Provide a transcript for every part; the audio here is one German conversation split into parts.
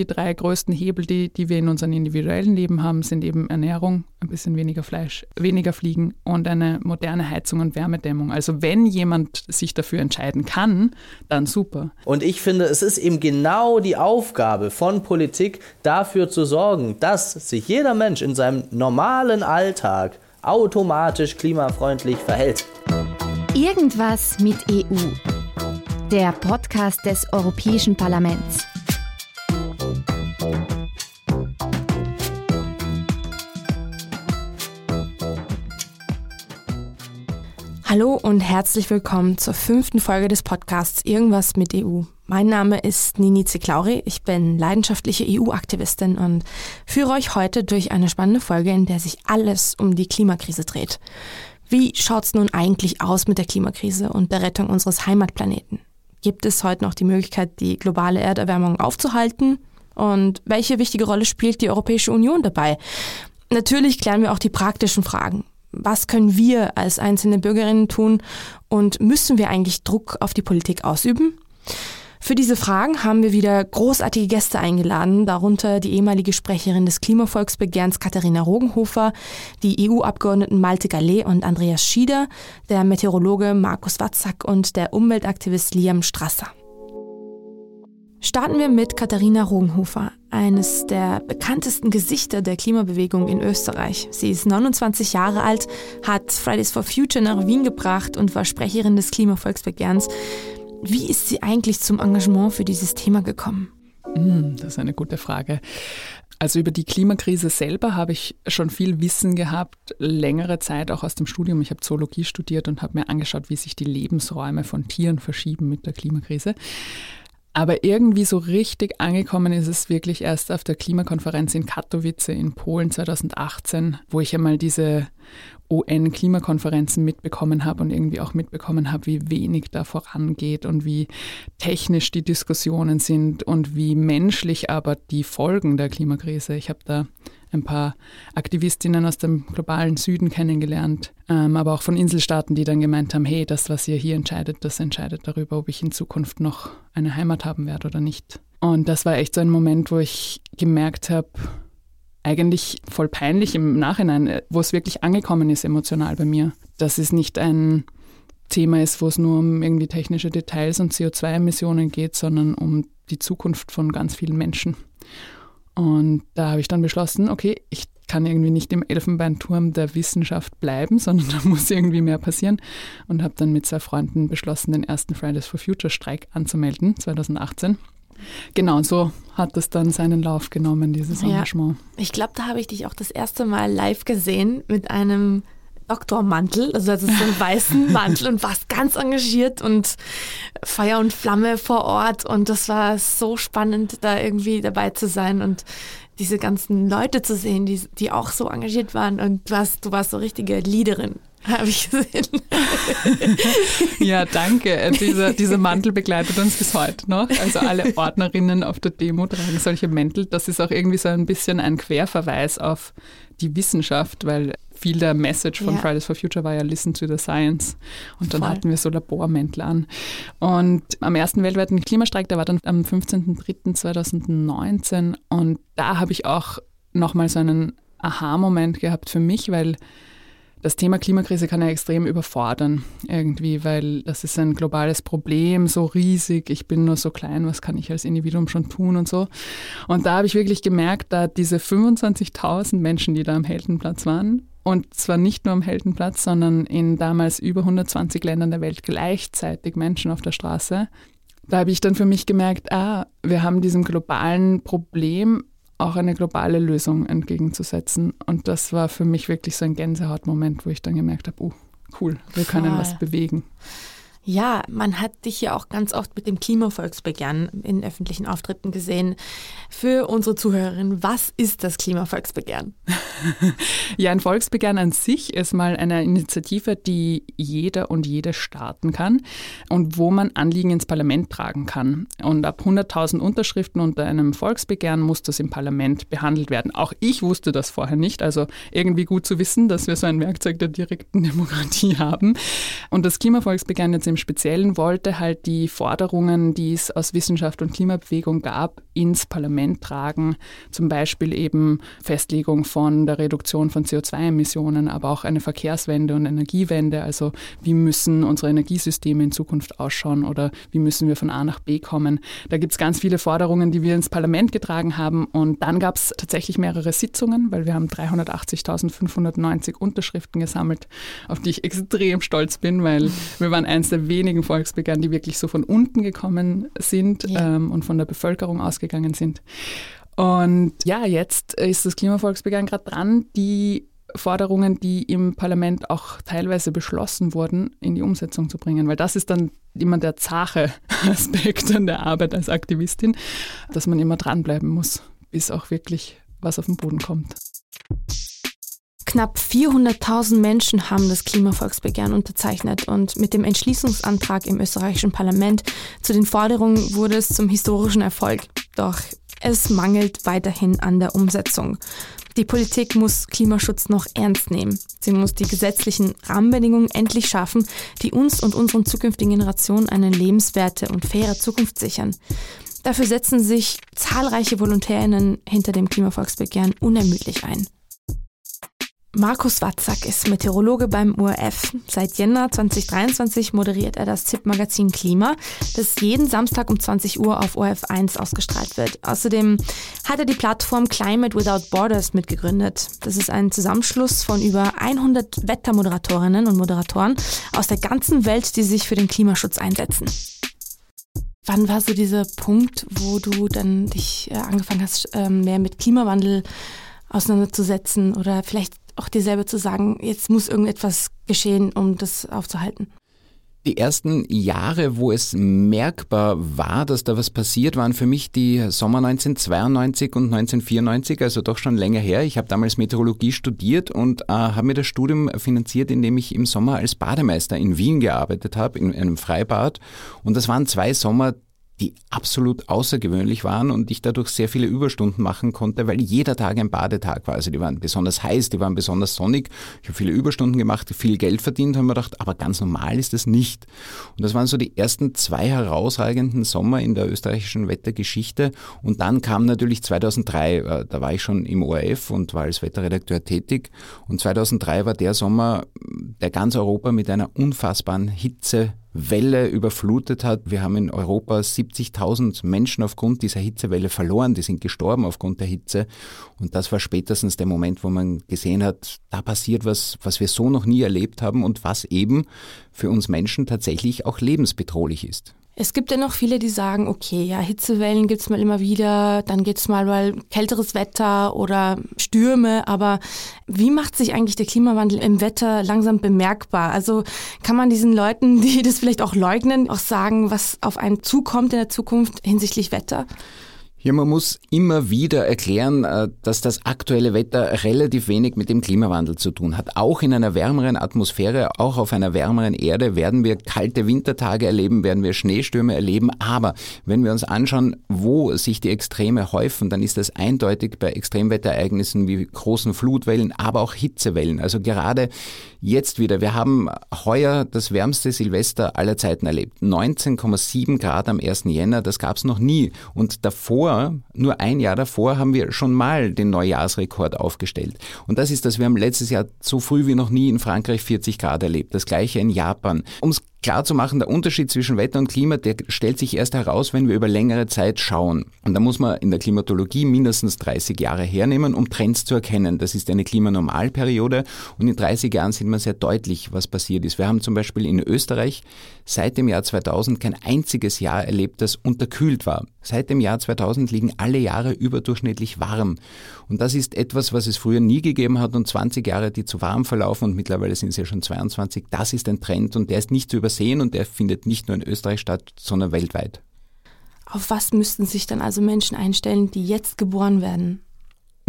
Die drei größten Hebel, die, die wir in unserem individuellen Leben haben, sind eben Ernährung, ein bisschen weniger Fleisch, weniger Fliegen und eine moderne Heizung und Wärmedämmung. Also wenn jemand sich dafür entscheiden kann, dann super. Und ich finde, es ist eben genau die Aufgabe von Politik, dafür zu sorgen, dass sich jeder Mensch in seinem normalen Alltag automatisch klimafreundlich verhält. Irgendwas mit EU. Der Podcast des Europäischen Parlaments. Hallo und herzlich willkommen zur fünften Folge des Podcasts Irgendwas mit EU. Mein Name ist Nini Ziklauri, ich bin leidenschaftliche EU-Aktivistin und führe euch heute durch eine spannende Folge, in der sich alles um die Klimakrise dreht. Wie schaut's nun eigentlich aus mit der Klimakrise und der Rettung unseres Heimatplaneten? Gibt es heute noch die Möglichkeit, die globale Erderwärmung aufzuhalten? Und welche wichtige Rolle spielt die Europäische Union dabei? Natürlich klären wir auch die praktischen Fragen was können wir als einzelne Bürgerinnen tun und müssen wir eigentlich Druck auf die Politik ausüben? Für diese Fragen haben wir wieder großartige Gäste eingeladen, darunter die ehemalige Sprecherin des Klimavolksbegehrens Katharina Rogenhofer, die EU-Abgeordneten Malte Gallet und Andreas Schieder, der Meteorologe Markus Watzak und der Umweltaktivist Liam Strasser. Starten wir mit Katharina Rogenhofer, eines der bekanntesten Gesichter der Klimabewegung in Österreich. Sie ist 29 Jahre alt, hat Fridays for Future nach Wien gebracht und war Sprecherin des Klimavolksbegehrens. Wie ist sie eigentlich zum Engagement für dieses Thema gekommen? Hm, das ist eine gute Frage. Also über die Klimakrise selber habe ich schon viel Wissen gehabt, längere Zeit auch aus dem Studium. Ich habe Zoologie studiert und habe mir angeschaut, wie sich die Lebensräume von Tieren verschieben mit der Klimakrise. Aber irgendwie so richtig angekommen ist es wirklich erst auf der Klimakonferenz in Katowice in Polen 2018, wo ich einmal diese UN-Klimakonferenzen mitbekommen habe und irgendwie auch mitbekommen habe, wie wenig da vorangeht und wie technisch die Diskussionen sind und wie menschlich aber die Folgen der Klimakrise. Ich habe da ein paar Aktivistinnen aus dem globalen Süden kennengelernt, ähm, aber auch von Inselstaaten, die dann gemeint haben, hey, das, was ihr hier entscheidet, das entscheidet darüber, ob ich in Zukunft noch eine Heimat haben werde oder nicht. Und das war echt so ein Moment, wo ich gemerkt habe, eigentlich voll peinlich im Nachhinein, wo es wirklich angekommen ist emotional bei mir, dass es nicht ein Thema ist, wo es nur um irgendwie technische Details und CO2-Emissionen geht, sondern um die Zukunft von ganz vielen Menschen. Und da habe ich dann beschlossen, okay, ich kann irgendwie nicht im Elfenbeinturm der Wissenschaft bleiben, sondern da muss irgendwie mehr passieren. Und habe dann mit zwei Freunden beschlossen, den ersten Fridays for Future Streik anzumelden, 2018. Genau, so hat es dann seinen Lauf genommen, dieses Engagement. Ja, ich glaube, da habe ich dich auch das erste Mal live gesehen mit einem Doktormantel, also das ist so einen weißen Mantel und warst ganz engagiert und Feuer und Flamme vor Ort und das war so spannend, da irgendwie dabei zu sein und diese ganzen Leute zu sehen, die, die auch so engagiert waren und du warst, du warst so richtige Leaderin. Habe ich gesehen. ja, danke. Dieser, dieser Mantel begleitet uns bis heute noch. Also alle Ordnerinnen auf der Demo tragen solche Mäntel. Das ist auch irgendwie so ein bisschen ein Querverweis auf die Wissenschaft, weil viel der Message von ja. Fridays for Future war ja Listen to the Science. Und dann Voll. hatten wir so Labormäntel an. Und am ersten weltweiten Klimastreik, der war dann am 15.03.2019. Und da habe ich auch nochmal so einen Aha-Moment gehabt für mich, weil das Thema Klimakrise kann ja extrem überfordern irgendwie, weil das ist ein globales Problem, so riesig, ich bin nur so klein, was kann ich als Individuum schon tun und so. Und da habe ich wirklich gemerkt, da diese 25.000 Menschen, die da am Heldenplatz waren, und zwar nicht nur am Heldenplatz, sondern in damals über 120 Ländern der Welt gleichzeitig Menschen auf der Straße. Da habe ich dann für mich gemerkt, ah, wir haben diesem globalen Problem auch eine globale Lösung entgegenzusetzen. Und das war für mich wirklich so ein Gänsehautmoment, wo ich dann gemerkt habe, uh, cool, wir können Voll. was bewegen. Ja, man hat dich ja auch ganz oft mit dem Klimavolksbegehren in öffentlichen Auftritten gesehen. Für unsere Zuhörerinnen, was ist das Klimavolksbegehren? ja, ein Volksbegehren an sich ist mal eine Initiative, die jeder und jede starten kann und wo man Anliegen ins Parlament tragen kann. Und ab 100.000 Unterschriften unter einem Volksbegehren muss das im Parlament behandelt werden. Auch ich wusste das vorher nicht, also irgendwie gut zu wissen, dass wir so ein Werkzeug der direkten Demokratie haben. Und das Klimavolksbegehren jetzt im Speziellen wollte halt die Forderungen, die es aus Wissenschaft und Klimabewegung gab, ins Parlament tragen, zum Beispiel eben Festlegung von der Reduktion von CO2-Emissionen, aber auch eine Verkehrswende und Energiewende. Also wie müssen unsere Energiesysteme in Zukunft ausschauen oder wie müssen wir von A nach B kommen. Da gibt es ganz viele Forderungen, die wir ins Parlament getragen haben und dann gab es tatsächlich mehrere Sitzungen, weil wir haben 380.590 Unterschriften gesammelt, auf die ich extrem stolz bin, weil wir waren eines der wenigen Volksbegehren, die wirklich so von unten gekommen sind ja. ähm, und von der Bevölkerung ausgegangen sind. Und ja, jetzt ist das Klimavolksbegehren gerade dran, die Forderungen, die im Parlament auch teilweise beschlossen wurden, in die Umsetzung zu bringen. Weil das ist dann immer der zache Aspekt an der Arbeit als Aktivistin, dass man immer dranbleiben muss, bis auch wirklich was auf den Boden kommt. Knapp 400.000 Menschen haben das Klimavolksbegehren unterzeichnet und mit dem Entschließungsantrag im österreichischen Parlament zu den Forderungen wurde es zum historischen Erfolg. Doch es mangelt weiterhin an der Umsetzung. Die Politik muss Klimaschutz noch ernst nehmen. Sie muss die gesetzlichen Rahmenbedingungen endlich schaffen, die uns und unseren zukünftigen Generationen eine lebenswerte und faire Zukunft sichern. Dafür setzen sich zahlreiche Volontärinnen hinter dem Klimavolksbegehren unermüdlich ein. Markus Watzak ist Meteorologe beim ORF. Seit Jänner 2023 moderiert er das ZIP-Magazin Klima, das jeden Samstag um 20 Uhr auf ORF 1 ausgestrahlt wird. Außerdem hat er die Plattform Climate Without Borders mitgegründet. Das ist ein Zusammenschluss von über 100 Wettermoderatorinnen und Moderatoren aus der ganzen Welt, die sich für den Klimaschutz einsetzen. Wann war so dieser Punkt, wo du dann dich äh, angefangen hast, ähm, mehr mit Klimawandel auseinanderzusetzen oder vielleicht auch dir selber zu sagen, jetzt muss irgendetwas geschehen, um das aufzuhalten? Die ersten Jahre, wo es merkbar war, dass da was passiert, waren für mich die Sommer 1992 und 1994, also doch schon länger her. Ich habe damals Meteorologie studiert und äh, habe mir das Studium finanziert, indem ich im Sommer als Bademeister in Wien gearbeitet habe, in einem Freibad. Und das waren zwei Sommer, die absolut außergewöhnlich waren und ich dadurch sehr viele Überstunden machen konnte, weil jeder Tag ein Badetag war. Also die waren besonders heiß, die waren besonders sonnig. Ich habe viele Überstunden gemacht, viel Geld verdient, haben mir gedacht, aber ganz normal ist das nicht. Und das waren so die ersten zwei herausragenden Sommer in der österreichischen Wettergeschichte. Und dann kam natürlich 2003, äh, da war ich schon im ORF und war als Wetterredakteur tätig. Und 2003 war der Sommer, der ganz Europa mit einer unfassbaren Hitze Welle überflutet hat. Wir haben in Europa 70.000 Menschen aufgrund dieser Hitzewelle verloren, die sind gestorben aufgrund der Hitze. Und das war spätestens der Moment, wo man gesehen hat, da passiert was, was wir so noch nie erlebt haben und was eben für uns Menschen tatsächlich auch lebensbedrohlich ist. Es gibt ja noch viele, die sagen, okay, ja, Hitzewellen gibt es mal immer wieder, dann gibt es mal, mal kälteres Wetter oder Stürme, aber wie macht sich eigentlich der Klimawandel im Wetter langsam bemerkbar? Also kann man diesen Leuten, die das vielleicht auch leugnen, auch sagen, was auf einen zukommt in der Zukunft hinsichtlich Wetter? Ja, man muss immer wieder erklären, äh, dass das aktuelle Wetter relativ wenig mit dem Klimawandel zu tun hat. Auch in einer wärmeren Atmosphäre, auch auf einer wärmeren Erde werden wir kalte Wintertage erleben, werden wir Schneestürme erleben. Aber wenn wir uns anschauen, wo sich die Extreme häufen, dann ist das eindeutig bei Extremwetterereignissen wie großen Flutwellen, aber auch Hitzewellen. Also gerade jetzt wieder. Wir haben heuer das wärmste Silvester aller Zeiten erlebt. 19,7 Grad am 1. Jänner, das gab es noch nie. Und davor nur ein Jahr davor, haben wir schon mal den Neujahrsrekord aufgestellt. Und das ist, dass wir haben letztes Jahr so früh wie noch nie in Frankreich 40 Grad erlebt. Das gleiche in Japan. Um es klar zu machen, der Unterschied zwischen Wetter und Klima, der stellt sich erst heraus, wenn wir über längere Zeit schauen. Und da muss man in der Klimatologie mindestens 30 Jahre hernehmen, um Trends zu erkennen. Das ist eine Klimanormalperiode und in 30 Jahren sieht man sehr deutlich, was passiert ist. Wir haben zum Beispiel in Österreich seit dem Jahr 2000 kein einziges Jahr erlebt, das unterkühlt war. Seit dem Jahr 2000 liegen alle Jahre überdurchschnittlich warm. Und das ist etwas, was es früher nie gegeben hat und 20 Jahre, die zu warm verlaufen und mittlerweile sind es ja schon 22. Das ist ein Trend und der ist nicht zu übersehen und der findet nicht nur in Österreich statt, sondern weltweit. Auf was müssten sich dann also Menschen einstellen, die jetzt geboren werden?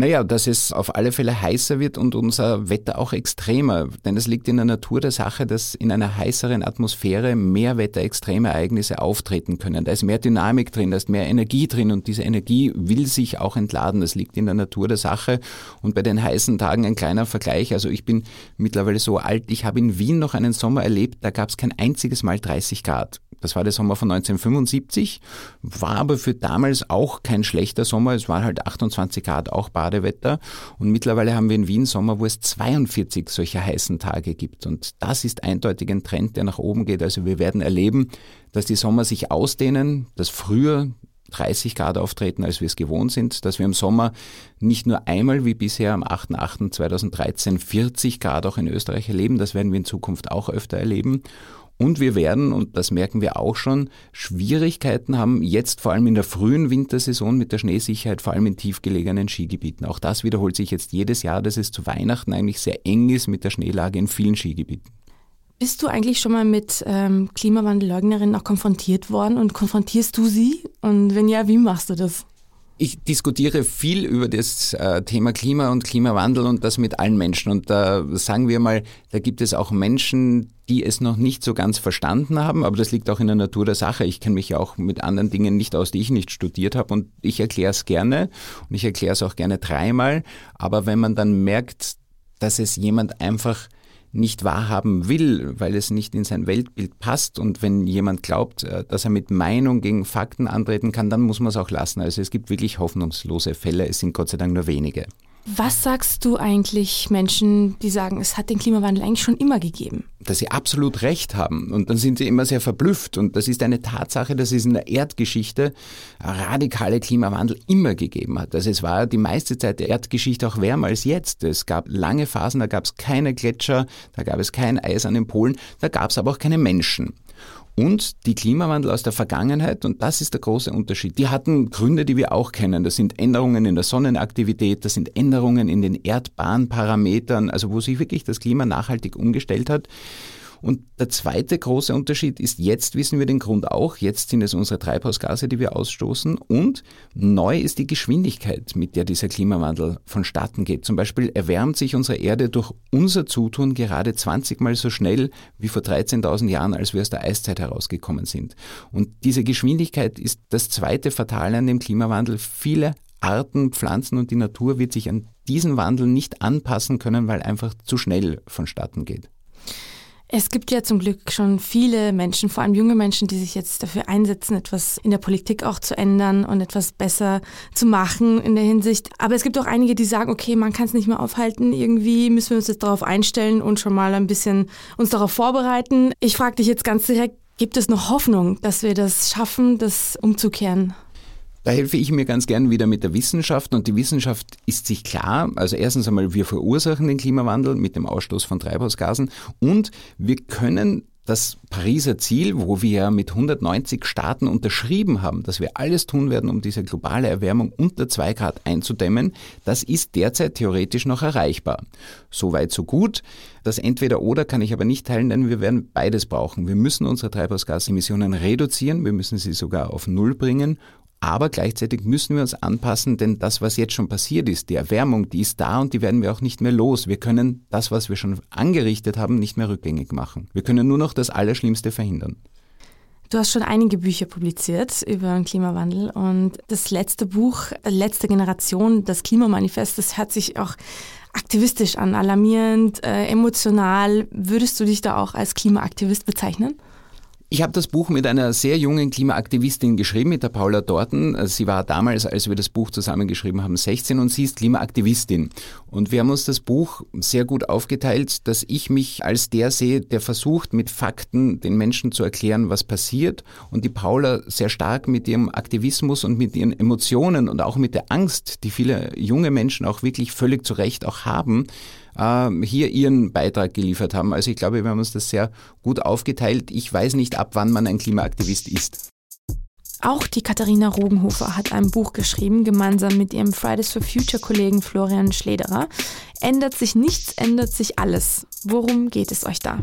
Naja, dass es auf alle Fälle heißer wird und unser Wetter auch extremer. Denn es liegt in der Natur der Sache, dass in einer heißeren Atmosphäre mehr Wetterextremereignisse auftreten können. Da ist mehr Dynamik drin, da ist mehr Energie drin und diese Energie will sich auch entladen. Das liegt in der Natur der Sache. Und bei den heißen Tagen ein kleiner Vergleich. Also ich bin mittlerweile so alt, ich habe in Wien noch einen Sommer erlebt, da gab es kein einziges Mal 30 Grad. Das war der Sommer von 1975, war aber für damals auch kein schlechter Sommer. Es waren halt 28 Grad, auch Badewetter. Und mittlerweile haben wir in Wien Sommer, wo es 42 solcher heißen Tage gibt. Und das ist eindeutig ein Trend, der nach oben geht. Also wir werden erleben, dass die Sommer sich ausdehnen, dass früher 30 Grad auftreten, als wir es gewohnt sind, dass wir im Sommer nicht nur einmal wie bisher am 8.8.2013 40 Grad auch in Österreich erleben, das werden wir in Zukunft auch öfter erleben. Und wir werden, und das merken wir auch schon, Schwierigkeiten haben jetzt vor allem in der frühen Wintersaison mit der Schneesicherheit, vor allem in tiefgelegenen Skigebieten. Auch das wiederholt sich jetzt jedes Jahr, dass es zu Weihnachten eigentlich sehr eng ist mit der Schneelage in vielen Skigebieten. Bist du eigentlich schon mal mit ähm, Klimawandelleugnerinnen auch konfrontiert worden und konfrontierst du sie? Und wenn ja, wie machst du das? Ich diskutiere viel über das äh, Thema Klima und Klimawandel und das mit allen Menschen. Und da sagen wir mal, da gibt es auch Menschen, die es noch nicht so ganz verstanden haben, aber das liegt auch in der Natur der Sache. Ich kenne mich ja auch mit anderen Dingen nicht aus, die ich nicht studiert habe und ich erkläre es gerne und ich erkläre es auch gerne dreimal. Aber wenn man dann merkt, dass es jemand einfach nicht wahrhaben will, weil es nicht in sein Weltbild passt. Und wenn jemand glaubt, äh, dass er mit Meinung gegen Fakten antreten kann, dann muss man es auch lassen. Also es gibt wirklich hoffnungslose Fälle, es sind Gott sei Dank nur wenige. Was sagst du eigentlich Menschen, die sagen, es hat den Klimawandel eigentlich schon immer gegeben? Dass sie absolut recht haben. Und dann sind sie immer sehr verblüfft. Und das ist eine Tatsache, dass es in der Erdgeschichte radikale Klimawandel immer gegeben hat. Also es war die meiste Zeit der Erdgeschichte auch wärmer als jetzt. Es gab lange Phasen, da gab es keine Gletscher, da gab es kein Eis an den Polen, da gab es aber auch keine Menschen und die Klimawandel aus der Vergangenheit, und das ist der große Unterschied. Die hatten Gründe, die wir auch kennen. Das sind Änderungen in der Sonnenaktivität, das sind Änderungen in den Erdbahnparametern, also wo sich wirklich das Klima nachhaltig umgestellt hat. Und der zweite große Unterschied ist, jetzt wissen wir den Grund auch, jetzt sind es unsere Treibhausgase, die wir ausstoßen und neu ist die Geschwindigkeit, mit der dieser Klimawandel vonstatten geht. Zum Beispiel erwärmt sich unsere Erde durch unser Zutun gerade 20 mal so schnell wie vor 13.000 Jahren, als wir aus der Eiszeit herausgekommen sind. Und diese Geschwindigkeit ist das zweite Fatale an dem Klimawandel. Viele Arten, Pflanzen und die Natur wird sich an diesen Wandel nicht anpassen können, weil einfach zu schnell vonstatten geht. Es gibt ja zum Glück schon viele Menschen, vor allem junge Menschen, die sich jetzt dafür einsetzen, etwas in der Politik auch zu ändern und etwas besser zu machen in der Hinsicht. Aber es gibt auch einige, die sagen, okay, man kann es nicht mehr aufhalten. Irgendwie müssen wir uns jetzt darauf einstellen und schon mal ein bisschen uns darauf vorbereiten. Ich frage dich jetzt ganz direkt, gibt es noch Hoffnung, dass wir das schaffen, das umzukehren? Da helfe ich mir ganz gern wieder mit der Wissenschaft und die Wissenschaft ist sich klar, also erstens einmal, wir verursachen den Klimawandel mit dem Ausstoß von Treibhausgasen und wir können das Pariser Ziel, wo wir ja mit 190 Staaten unterschrieben haben, dass wir alles tun werden, um diese globale Erwärmung unter 2 Grad einzudämmen, das ist derzeit theoretisch noch erreichbar. Soweit, so gut. Das Entweder-Oder kann ich aber nicht teilen, denn wir werden beides brauchen. Wir müssen unsere Treibhausgasemissionen reduzieren, wir müssen sie sogar auf Null bringen aber gleichzeitig müssen wir uns anpassen, denn das, was jetzt schon passiert ist, die Erwärmung, die ist da und die werden wir auch nicht mehr los. Wir können das, was wir schon angerichtet haben, nicht mehr rückgängig machen. Wir können nur noch das Allerschlimmste verhindern. Du hast schon einige Bücher publiziert über den Klimawandel und das letzte Buch, letzte Generation, das Klimamanifest, das hört sich auch aktivistisch an, alarmierend, äh, emotional. Würdest du dich da auch als Klimaaktivist bezeichnen? Ich habe das Buch mit einer sehr jungen Klimaaktivistin geschrieben, mit der Paula Dorten. Sie war damals, als wir das Buch zusammengeschrieben haben, 16 und sie ist Klimaaktivistin. Und wir haben uns das Buch sehr gut aufgeteilt, dass ich mich als der sehe, der versucht, mit Fakten den Menschen zu erklären, was passiert. Und die Paula sehr stark mit ihrem Aktivismus und mit ihren Emotionen und auch mit der Angst, die viele junge Menschen auch wirklich völlig zu Recht auch haben, hier ihren Beitrag geliefert haben. Also ich glaube, wir haben uns das sehr gut aufgeteilt. Ich weiß nicht, ab wann man ein Klimaaktivist ist. Auch die Katharina Rogenhofer hat ein Buch geschrieben, gemeinsam mit ihrem Fridays for Future Kollegen Florian Schlederer. Ändert sich nichts, ändert sich alles. Worum geht es euch da?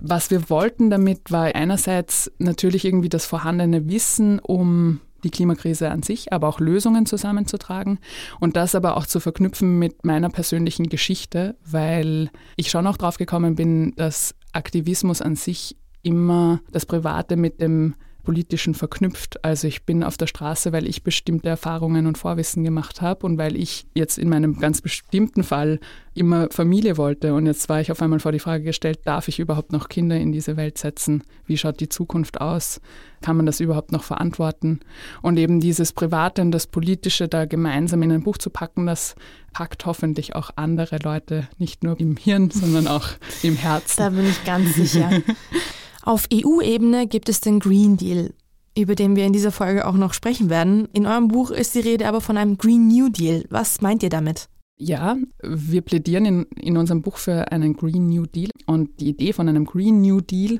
Was wir wollten damit war einerseits natürlich irgendwie das vorhandene Wissen um die Klimakrise an sich, aber auch Lösungen zusammenzutragen und das aber auch zu verknüpfen mit meiner persönlichen Geschichte, weil ich schon auch drauf gekommen bin, dass Aktivismus an sich immer das Private mit dem Politischen verknüpft. Also ich bin auf der Straße, weil ich bestimmte Erfahrungen und Vorwissen gemacht habe und weil ich jetzt in meinem ganz bestimmten Fall immer Familie wollte. Und jetzt war ich auf einmal vor die Frage gestellt, darf ich überhaupt noch Kinder in diese Welt setzen? Wie schaut die Zukunft aus? Kann man das überhaupt noch verantworten? Und eben dieses Private und das Politische da gemeinsam in ein Buch zu packen, das packt hoffentlich auch andere Leute, nicht nur im Hirn, sondern auch im Herzen. Da bin ich ganz sicher. Auf EU-Ebene gibt es den Green Deal, über den wir in dieser Folge auch noch sprechen werden. In eurem Buch ist die Rede aber von einem Green New Deal. Was meint ihr damit? Ja, wir plädieren in, in unserem Buch für einen Green New Deal. Und die Idee von einem Green New Deal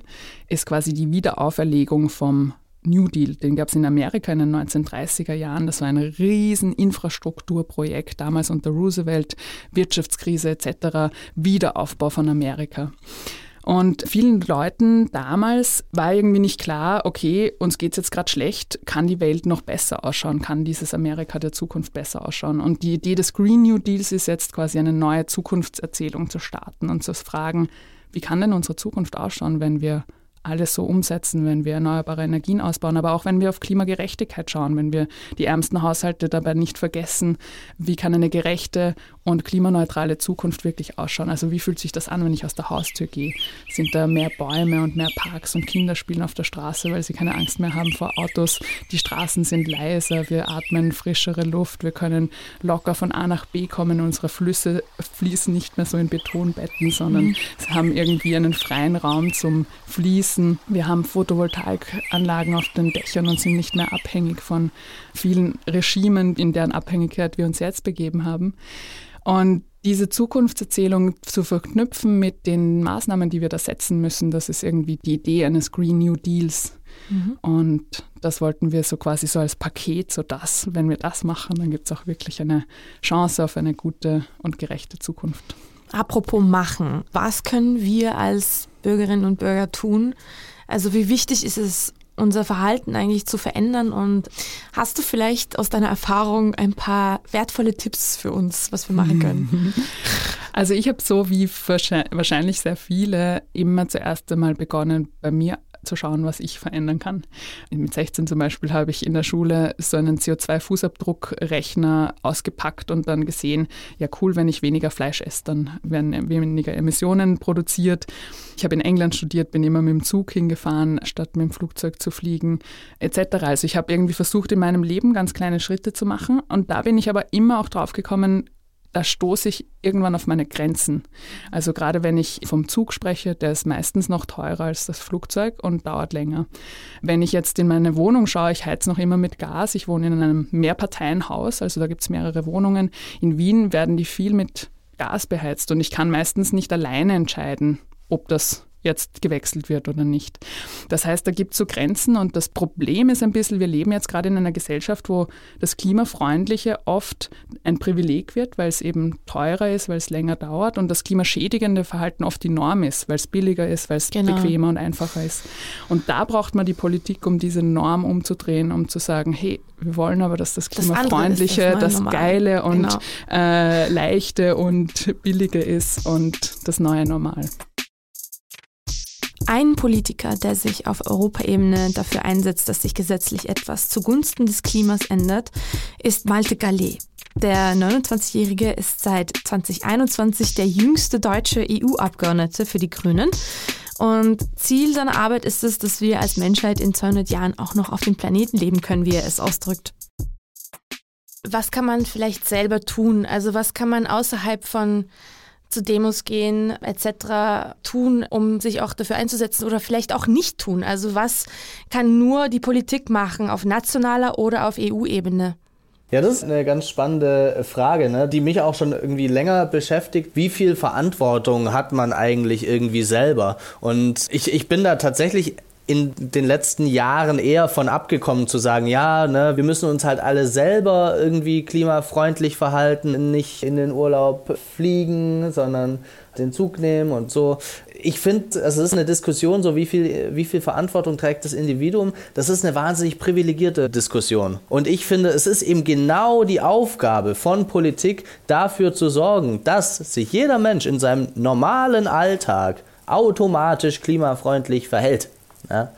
ist quasi die Wiederauferlegung vom New Deal. Den gab es in Amerika in den 1930er Jahren. Das war ein riesen Infrastrukturprojekt, damals unter Roosevelt, Wirtschaftskrise etc., Wiederaufbau von Amerika. Und vielen Leuten damals war irgendwie nicht klar, okay, uns geht es jetzt gerade schlecht, kann die Welt noch besser ausschauen, kann dieses Amerika der Zukunft besser ausschauen. Und die Idee des Green New Deals ist jetzt quasi eine neue Zukunftserzählung zu starten und zu fragen, wie kann denn unsere Zukunft ausschauen, wenn wir alles so umsetzen, wenn wir erneuerbare Energien ausbauen, aber auch wenn wir auf Klimagerechtigkeit schauen, wenn wir die ärmsten Haushalte dabei nicht vergessen, wie kann eine gerechte und klimaneutrale Zukunft wirklich ausschauen? Also wie fühlt sich das an, wenn ich aus der Haustür gehe? Sind da mehr Bäume und mehr Parks und Kinder spielen auf der Straße, weil sie keine Angst mehr haben vor Autos? Die Straßen sind leiser, wir atmen frischere Luft, wir können locker von A nach B kommen, unsere Flüsse fließen nicht mehr so in Betonbetten, sondern mhm. haben irgendwie einen freien Raum zum Fließen nutzen. Wir haben Photovoltaikanlagen auf den Dächern und sind nicht mehr abhängig von vielen Regimen, in deren Abhängigkeit wir uns jetzt begeben haben. Und diese Zukunftserzählung zu verknüpfen mit den Maßnahmen, die wir da setzen müssen, das ist irgendwie die Idee eines Green New Deals. Mhm. Und das wollten wir so quasi so als Paket, so das, wenn wir das machen, dann gibt es auch wirklich eine Chance auf eine gute und gerechte Zukunft. Apropos machen, was können wir als Bürgerinnen und Bürger tun? Also wie wichtig ist es, unser Verhalten eigentlich zu verändern? Und hast du vielleicht aus deiner Erfahrung ein paar wertvolle Tipps für uns, was wir machen können? Also ich habe so wie wahrscheinlich sehr viele immer zuerst einmal begonnen, bei mir zu schauen, was ich verändern kann. Mit 16 zum Beispiel habe ich in der Schule so einen CO2-Fußabdruckrechner ausgepackt und dann gesehen, ja cool, wenn ich weniger Fleisch esse, dann werden weniger Emissionen produziert. Ich habe in England studiert, bin immer mit dem Zug hingefahren, statt mit dem Flugzeug zu fliegen, etc. Also ich habe irgendwie versucht, in meinem Leben ganz kleine Schritte zu machen und da bin ich aber immer auch drauf gekommen, da stoße ich irgendwann auf meine Grenzen. Also gerade wenn ich vom Zug spreche, der ist meistens noch teurer als das Flugzeug und dauert länger. Wenn ich jetzt in meine Wohnung schaue, ich heiz noch immer mit Gas, ich wohne in einem Mehrparteienhaus, also da gibt es mehrere Wohnungen. In Wien werden die viel mit Gas beheizt und ich kann meistens nicht alleine entscheiden, ob das jetzt gewechselt wird oder nicht. Das heißt, da gibt es so Grenzen und das Problem ist ein bisschen, wir leben jetzt gerade in einer Gesellschaft, wo das Klimafreundliche oft ein Privileg wird, weil es eben teurer ist, weil es länger dauert und das klimaschädigende Verhalten oft die Norm ist, weil es billiger ist, weil es genau. bequemer und einfacher ist. Und da braucht man die Politik, um diese Norm umzudrehen, um zu sagen, hey, wir wollen aber, dass das Klimafreundliche, das, das Geile und genau. äh, Leichte und Billige ist und das neue Normal. Ein Politiker, der sich auf Europaebene dafür einsetzt, dass sich gesetzlich etwas zugunsten des Klimas ändert, ist Malte Gallet. Der 29-Jährige ist seit 2021 der jüngste deutsche EU-Abgeordnete für die Grünen. Und Ziel seiner Arbeit ist es, dass wir als Menschheit in 200 Jahren auch noch auf dem Planeten leben können, wie er es ausdrückt. Was kann man vielleicht selber tun? Also was kann man außerhalb von zu Demos gehen etc. tun, um sich auch dafür einzusetzen oder vielleicht auch nicht tun? Also was kann nur die Politik machen auf nationaler oder auf EU-Ebene? Ja, das ist eine ganz spannende Frage, ne, die mich auch schon irgendwie länger beschäftigt. Wie viel Verantwortung hat man eigentlich irgendwie selber? Und ich, ich bin da tatsächlich in den letzten Jahren eher von abgekommen zu sagen, ja, ne, wir müssen uns halt alle selber irgendwie klimafreundlich verhalten, nicht in den Urlaub fliegen, sondern den Zug nehmen und so. ich finde, also es ist eine Diskussion, so wie viel, wie viel Verantwortung trägt das Individuum. Das ist eine wahnsinnig privilegierte Diskussion. Und ich finde, es ist eben genau die Aufgabe von Politik, dafür zu sorgen, dass sich jeder Mensch in seinem normalen Alltag automatisch klimafreundlich verhält. Ja?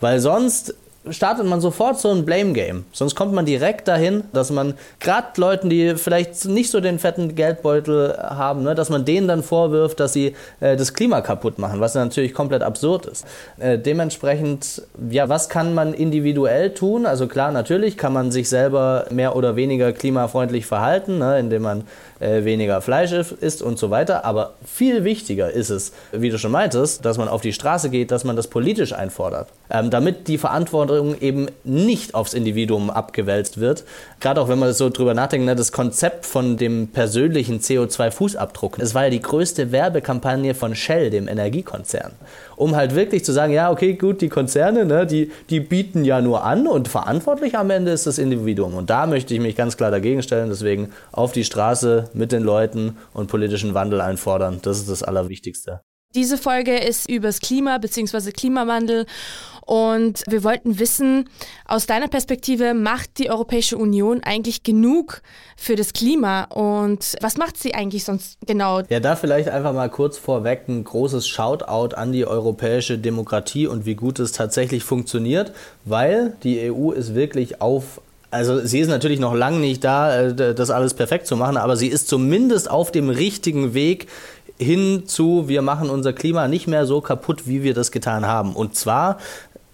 Weil sonst startet man sofort so ein Blame-Game. Sonst kommt man direkt dahin, dass man gerade Leuten, die vielleicht nicht so den fetten Geldbeutel haben, ne, dass man denen dann vorwirft, dass sie äh, das Klima kaputt machen, was natürlich komplett absurd ist. Äh, dementsprechend, ja, was kann man individuell tun? Also klar, natürlich kann man sich selber mehr oder weniger klimafreundlich verhalten, ne, indem man äh, weniger Fleisch isst und so weiter. Aber viel wichtiger ist es, wie du schon meintest, dass man auf die Straße geht, dass man das politisch einfordert, ähm, damit die Verantwortung eben nicht aufs Individuum abgewälzt wird. Gerade auch wenn man so drüber nachdenkt, ne, das Konzept von dem persönlichen CO2-Fußabdruck. Es war ja die größte Werbekampagne von Shell, dem Energiekonzern um halt wirklich zu sagen, ja, okay, gut, die Konzerne, ne, die, die bieten ja nur an und verantwortlich am Ende ist das Individuum. Und da möchte ich mich ganz klar dagegen stellen. Deswegen auf die Straße mit den Leuten und politischen Wandel einfordern. Das ist das Allerwichtigste. Diese Folge ist übers Klima bzw. Klimawandel und wir wollten wissen, aus deiner Perspektive, macht die Europäische Union eigentlich genug für das Klima und was macht sie eigentlich sonst genau? Ja, da vielleicht einfach mal kurz vorweg ein großes Shoutout an die europäische Demokratie und wie gut es tatsächlich funktioniert, weil die EU ist wirklich auf also sie ist natürlich noch lange nicht da, äh, das alles perfekt zu machen, aber sie ist zumindest auf dem richtigen Weg hin zu, wir machen unser Klima nicht mehr so kaputt, wie wir das getan haben. Und zwar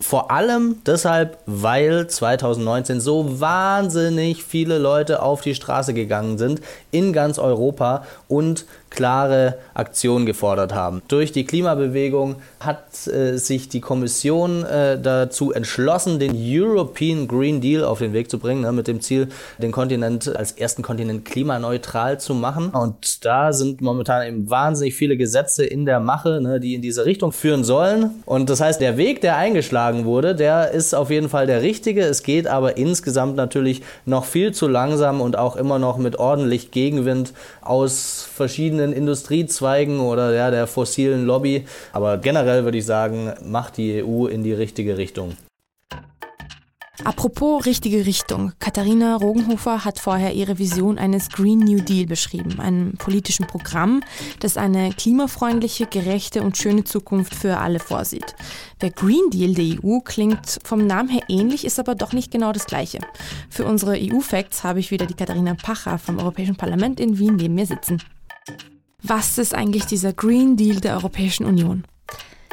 vor allem deshalb, weil 2019 so wahnsinnig viele Leute auf die Straße gegangen sind in ganz Europa und klare Aktionen gefordert haben. Durch die Klimabewegung hat äh, sich die Kommission äh, dazu entschlossen, den European Green Deal auf den Weg zu bringen, ne, mit dem Ziel, den Kontinent als ersten Kontinent klimaneutral zu machen. Und da sind momentan eben wahnsinnig viele Gesetze in der Mache, ne, die in diese Richtung führen sollen. Und das heißt, der Weg, der eingeschlagen wurde, der ist auf jeden Fall der richtige. Es geht aber insgesamt natürlich noch viel zu langsam und auch immer noch mit ordentlich Gegenwind aus verschiedenen verschiedenen Industriezweigen oder ja, der fossilen Lobby. Aber generell würde ich sagen, macht die EU in die richtige Richtung. Apropos richtige Richtung. Katharina Rogenhofer hat vorher ihre Vision eines Green New Deal beschrieben, einem politischen Programm, das eine klimafreundliche, gerechte und schöne Zukunft für alle vorsieht. Der Green Deal der EU klingt vom Namen her ähnlich, ist aber doch nicht genau das gleiche. Für unsere EU-Facts habe ich wieder die Katharina Pacher vom Europäischen Parlament in Wien neben mir sitzen. Was ist eigentlich dieser Green Deal der Europäischen Union?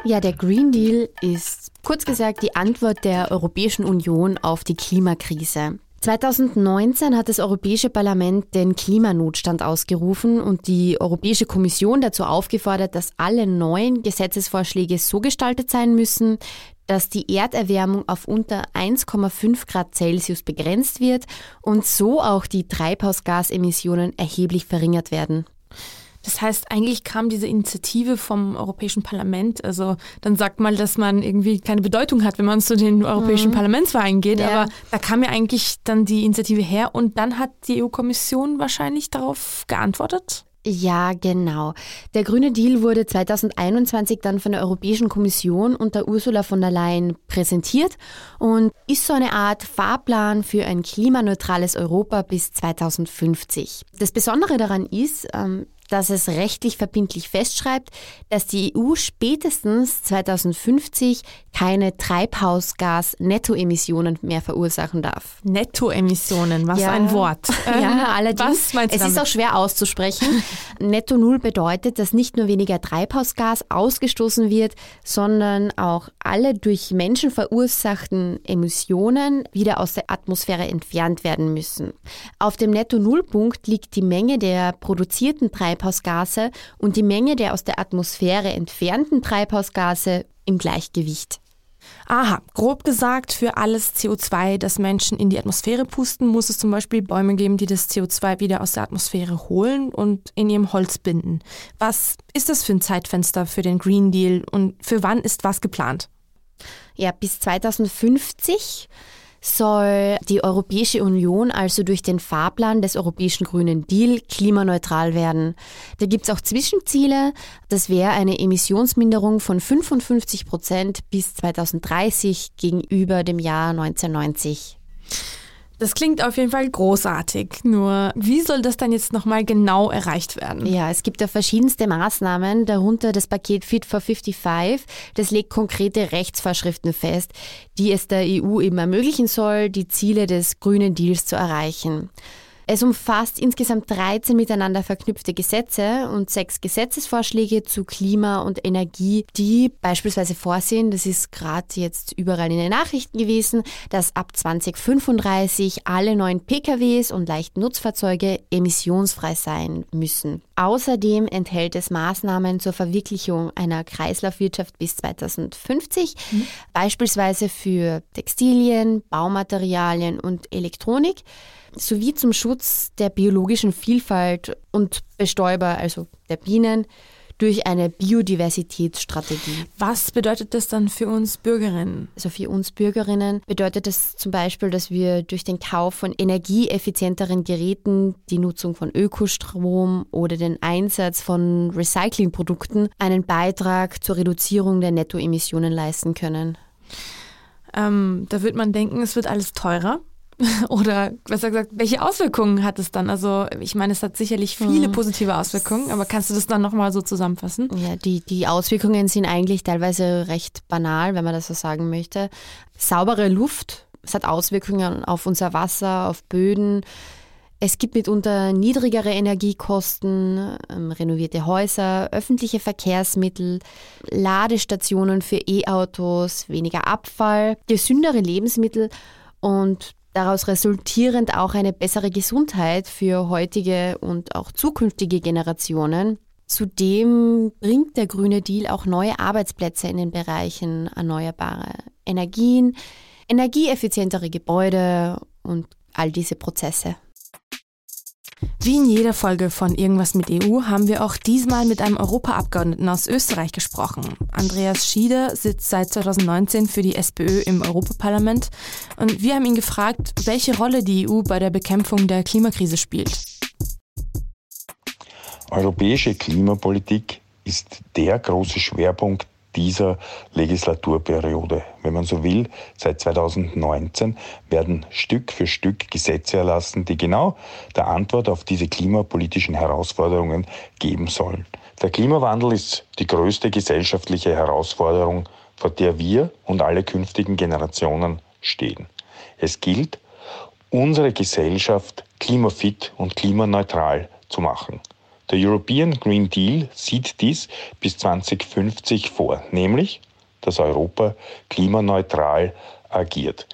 Ja, der Green Deal ist kurz gesagt die Antwort der Europäischen Union auf die Klimakrise. 2019 hat das Europäische Parlament den Klimanotstand ausgerufen und die Europäische Kommission dazu aufgefordert, dass alle neuen Gesetzesvorschläge so gestaltet sein müssen, dass die Erderwärmung auf unter 1,5 Grad Celsius begrenzt wird und so auch die Treibhausgasemissionen erheblich verringert werden. Das heißt, eigentlich kam diese Initiative vom Europäischen Parlament. Also dann sagt man, dass man irgendwie keine Bedeutung hat, wenn man zu den Europäischen mhm. Parlamentswahlen geht. Ja. Aber da kam ja eigentlich dann die Initiative her und dann hat die EU-Kommission wahrscheinlich darauf geantwortet. Ja, genau. Der grüne Deal wurde 2021 dann von der Europäischen Kommission unter Ursula von der Leyen präsentiert und ist so eine Art Fahrplan für ein klimaneutrales Europa bis 2050. Das Besondere daran ist, ähm, dass es rechtlich verbindlich festschreibt, dass die EU spätestens 2050 keine Treibhausgas-Nettoemissionen mehr verursachen darf. Nettoemissionen, was ja. ein Wort. Ja, allerdings. es damit? ist auch schwer auszusprechen. Netto Null bedeutet, dass nicht nur weniger Treibhausgas ausgestoßen wird, sondern auch alle durch Menschen verursachten Emissionen wieder aus der Atmosphäre entfernt werden müssen. Auf dem Netto-Null-Punkt liegt die Menge der produzierten Treibhausgase Treibhausgase und die Menge der aus der Atmosphäre entfernten Treibhausgase im Gleichgewicht. Aha, grob gesagt, für alles CO2, das Menschen in die Atmosphäre pusten, muss es zum Beispiel Bäume geben, die das CO2 wieder aus der Atmosphäre holen und in ihrem Holz binden. Was ist das für ein Zeitfenster für den Green Deal und für wann ist was geplant? Ja, bis 2050 soll die Europäische Union also durch den Fahrplan des Europäischen Grünen Deal klimaneutral werden. Da gibt es auch Zwischenziele. Das wäre eine Emissionsminderung von 55 Prozent bis 2030 gegenüber dem Jahr 1990. Das klingt auf jeden Fall großartig. Nur, wie soll das dann jetzt nochmal genau erreicht werden? Ja, es gibt ja verschiedenste Maßnahmen, darunter das Paket Fit for 55. Das legt konkrete Rechtsvorschriften fest, die es der EU eben ermöglichen soll, die Ziele des grünen Deals zu erreichen. Es umfasst insgesamt 13 miteinander verknüpfte Gesetze und sechs Gesetzesvorschläge zu Klima und Energie, die beispielsweise vorsehen, das ist gerade jetzt überall in den Nachrichten gewesen, dass ab 2035 alle neuen PKWs und leichten Nutzfahrzeuge emissionsfrei sein müssen. Außerdem enthält es Maßnahmen zur Verwirklichung einer Kreislaufwirtschaft bis 2050, mhm. beispielsweise für Textilien, Baumaterialien und Elektronik sowie zum Schutz der biologischen Vielfalt und Bestäuber, also der Bienen, durch eine Biodiversitätsstrategie. Was bedeutet das dann für uns Bürgerinnen? Also für uns Bürgerinnen bedeutet das zum Beispiel, dass wir durch den Kauf von energieeffizienteren Geräten, die Nutzung von Ökostrom oder den Einsatz von Recyclingprodukten einen Beitrag zur Reduzierung der Nettoemissionen leisten können. Ähm, da wird man denken, es wird alles teurer. Oder besser gesagt, welche Auswirkungen hat es dann? Also ich meine, es hat sicherlich viele hm. positive Auswirkungen, aber kannst du das dann nochmal so zusammenfassen? Ja, die, die Auswirkungen sind eigentlich teilweise recht banal, wenn man das so sagen möchte. Saubere Luft, es hat Auswirkungen auf unser Wasser, auf Böden. Es gibt mitunter niedrigere Energiekosten, ähm, renovierte Häuser, öffentliche Verkehrsmittel, Ladestationen für E-Autos, weniger Abfall, gesündere Lebensmittel und daraus resultierend auch eine bessere Gesundheit für heutige und auch zukünftige Generationen. Zudem bringt der grüne Deal auch neue Arbeitsplätze in den Bereichen erneuerbare Energien, energieeffizientere Gebäude und all diese Prozesse. Wie in jeder Folge von Irgendwas mit EU haben wir auch diesmal mit einem Europaabgeordneten aus Österreich gesprochen. Andreas Schieder sitzt seit 2019 für die SPÖ im Europaparlament und wir haben ihn gefragt, welche Rolle die EU bei der Bekämpfung der Klimakrise spielt. Europäische Klimapolitik ist der große Schwerpunkt dieser Legislaturperiode. Wenn man so will, seit 2019 werden Stück für Stück Gesetze erlassen, die genau der Antwort auf diese klimapolitischen Herausforderungen geben sollen. Der Klimawandel ist die größte gesellschaftliche Herausforderung, vor der wir und alle künftigen Generationen stehen. Es gilt, unsere Gesellschaft klimafit und klimaneutral zu machen. Der European Green Deal sieht dies bis 2050 vor, nämlich, dass Europa klimaneutral agiert.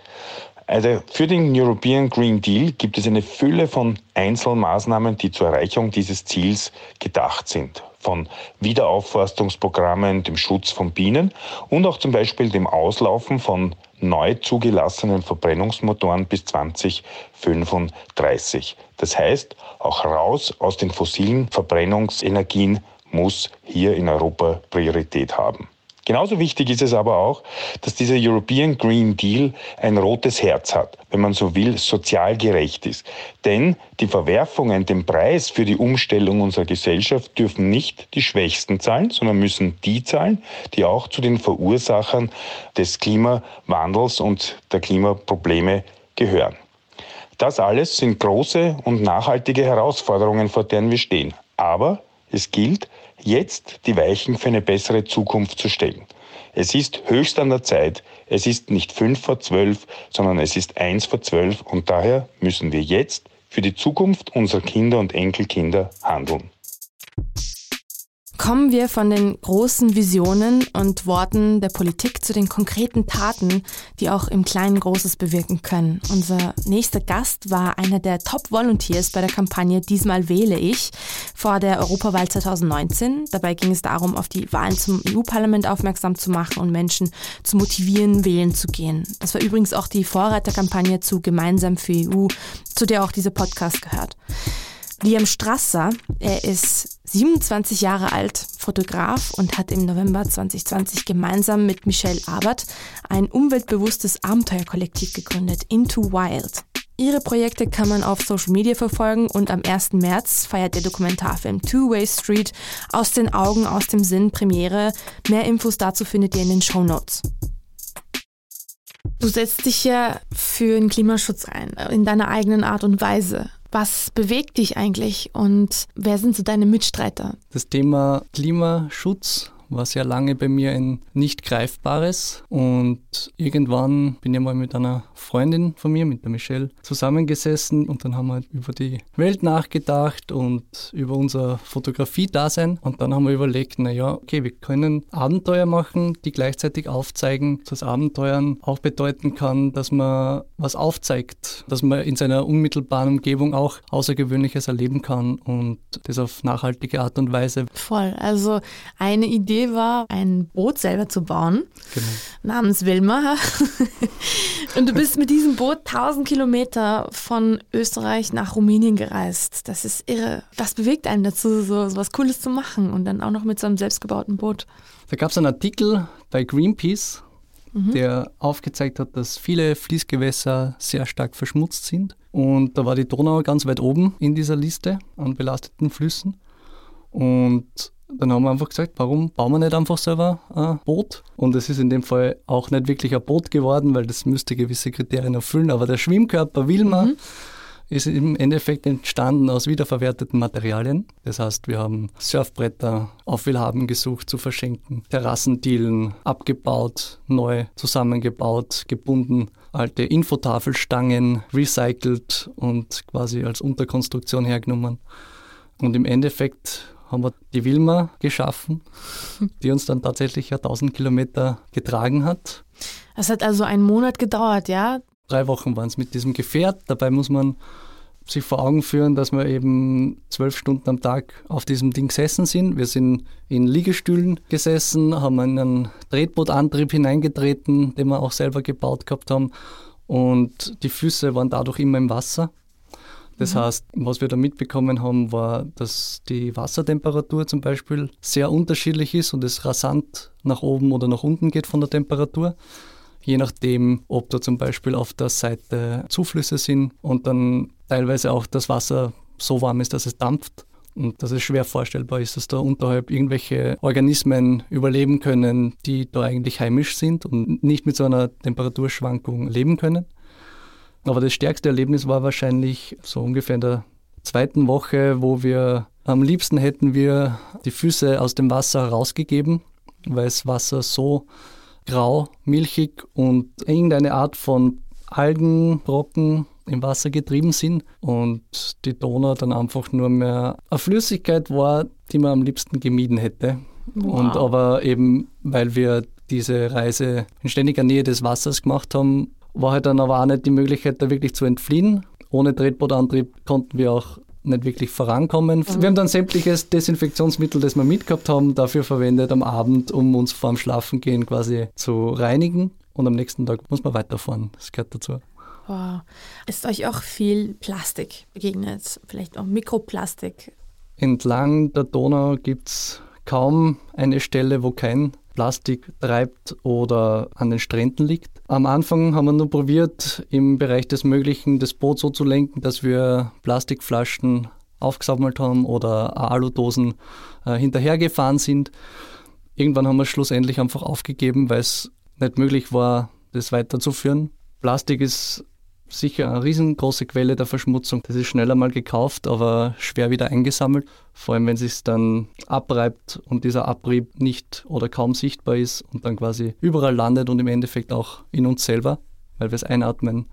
Also für den European Green Deal gibt es eine Fülle von Einzelmaßnahmen, die zur Erreichung dieses Ziels gedacht sind. Von Wiederaufforstungsprogrammen, dem Schutz von Bienen und auch zum Beispiel dem Auslaufen von neu zugelassenen Verbrennungsmotoren bis 2035. Das heißt, auch raus aus den fossilen Verbrennungsenergien muss hier in Europa Priorität haben. Genauso wichtig ist es aber auch, dass dieser European Green Deal ein rotes Herz hat, wenn man so will, sozial gerecht ist. Denn die Verwerfungen, den Preis für die Umstellung unserer Gesellschaft dürfen nicht die Schwächsten zahlen, sondern müssen die zahlen, die auch zu den Verursachern des Klimawandels und der Klimaprobleme gehören. Das alles sind große und nachhaltige Herausforderungen, vor denen wir stehen. Aber es gilt, jetzt die Weichen für eine bessere Zukunft zu stellen. Es ist höchst an der Zeit. Es ist nicht fünf vor zwölf, sondern es ist eins vor zwölf und daher müssen wir jetzt für die Zukunft unserer Kinder und Enkelkinder handeln. Kommen wir von den großen Visionen und Worten der Politik zu den konkreten Taten, die auch im Kleinen Großes bewirken können. Unser nächster Gast war einer der Top-Volunteers bei der Kampagne Diesmal wähle ich vor der Europawahl 2019. Dabei ging es darum, auf die Wahlen zum EU-Parlament aufmerksam zu machen und Menschen zu motivieren, wählen zu gehen. Das war übrigens auch die Vorreiterkampagne zu Gemeinsam für EU, zu der auch dieser Podcast gehört. Liam Strasser, er ist 27 Jahre alt, Fotograf und hat im November 2020 gemeinsam mit Michelle Abert ein umweltbewusstes Abenteuerkollektiv gegründet, Into Wild. Ihre Projekte kann man auf Social Media verfolgen und am 1. März feiert der Dokumentarfilm Two-Way Street aus den Augen, aus dem Sinn Premiere. Mehr Infos dazu findet ihr in den Show Notes. Du setzt dich ja für den Klimaschutz ein, in deiner eigenen Art und Weise. Was bewegt dich eigentlich und wer sind so deine Mitstreiter? Das Thema Klimaschutz war sehr lange bei mir ein nicht greifbares und irgendwann bin ich mal mit einer Freundin von mir, mit der Michelle, zusammengesessen und dann haben wir über die Welt nachgedacht und über unser Fotografie-Dasein und dann haben wir überlegt, naja, okay, wir können Abenteuer machen, die gleichzeitig aufzeigen, dass Abenteuern auch bedeuten kann, dass man was aufzeigt, dass man in seiner unmittelbaren Umgebung auch Außergewöhnliches erleben kann und das auf nachhaltige Art und Weise. Voll, also eine Idee war, ein Boot selber zu bauen, genau. namens Wilma. Und du bist mit diesem Boot 1000 Kilometer von Österreich nach Rumänien gereist. Das ist irre. Was bewegt einen dazu, so, so was Cooles zu machen und dann auch noch mit so einem selbstgebauten Boot? Da gab es einen Artikel bei Greenpeace, mhm. der aufgezeigt hat, dass viele Fließgewässer sehr stark verschmutzt sind. Und da war die Donau ganz weit oben in dieser Liste an belasteten Flüssen. Und dann haben wir einfach gesagt, warum bauen wir nicht einfach selber ein Boot? Und es ist in dem Fall auch nicht wirklich ein Boot geworden, weil das müsste gewisse Kriterien erfüllen. Aber der Schwimmkörper Wilma mhm. ist im Endeffekt entstanden aus wiederverwerteten Materialien. Das heißt, wir haben Surfbretter auf Willhaben gesucht zu verschenken, Terrassendielen abgebaut, neu zusammengebaut, gebunden alte Infotafelstangen recycelt und quasi als Unterkonstruktion hergenommen. Und im Endeffekt haben wir die Wilma geschaffen, die uns dann tatsächlich ja 1000 Kilometer getragen hat. Es hat also einen Monat gedauert, ja? Drei Wochen waren es mit diesem Gefährt. Dabei muss man sich vor Augen führen, dass wir eben zwölf Stunden am Tag auf diesem Ding gesessen sind. Wir sind in Liegestühlen gesessen, haben einen Tretbootantrieb hineingetreten, den wir auch selber gebaut gehabt haben. Und die Füße waren dadurch immer im Wasser. Das mhm. heißt, was wir da mitbekommen haben, war, dass die Wassertemperatur zum Beispiel sehr unterschiedlich ist und es rasant nach oben oder nach unten geht von der Temperatur. Je nachdem, ob da zum Beispiel auf der Seite Zuflüsse sind und dann teilweise auch das Wasser so warm ist, dass es dampft und dass es schwer vorstellbar ist, dass da unterhalb irgendwelche Organismen überleben können, die da eigentlich heimisch sind und nicht mit so einer Temperaturschwankung leben können. Aber das stärkste Erlebnis war wahrscheinlich so ungefähr in der zweiten Woche, wo wir am liebsten hätten wir die Füße aus dem Wasser rausgegeben, weil das Wasser so grau, milchig und irgendeine Art von Algenbrocken im Wasser getrieben sind und die Donau dann einfach nur mehr eine Flüssigkeit war, die man am liebsten gemieden hätte. Wow. Und aber eben, weil wir diese Reise in ständiger Nähe des Wassers gemacht haben, war halt dann aber auch nicht die Möglichkeit, da wirklich zu entfliehen. Ohne Tretbootantrieb konnten wir auch nicht wirklich vorankommen. Mhm. Wir haben dann sämtliches Desinfektionsmittel, das wir mitgehabt haben, dafür verwendet am Abend, um uns vorm Schlafengehen quasi zu reinigen. Und am nächsten Tag muss man weiterfahren. Das gehört dazu. Wow. Ist euch auch viel Plastik begegnet? Vielleicht auch Mikroplastik? Entlang der Donau gibt es kaum eine Stelle, wo kein Plastik treibt oder an den Stränden liegt. Am Anfang haben wir nur probiert, im Bereich des Möglichen das Boot so zu lenken, dass wir Plastikflaschen aufgesammelt haben oder Aludosen äh, hinterhergefahren sind. Irgendwann haben wir es schlussendlich einfach aufgegeben, weil es nicht möglich war, das weiterzuführen. Plastik ist sicher eine riesengroße Quelle der Verschmutzung. Das ist schneller mal gekauft, aber schwer wieder eingesammelt. Vor allem, wenn es sich dann abreibt und dieser Abrieb nicht oder kaum sichtbar ist und dann quasi überall landet und im Endeffekt auch in uns selber, weil wir es einatmen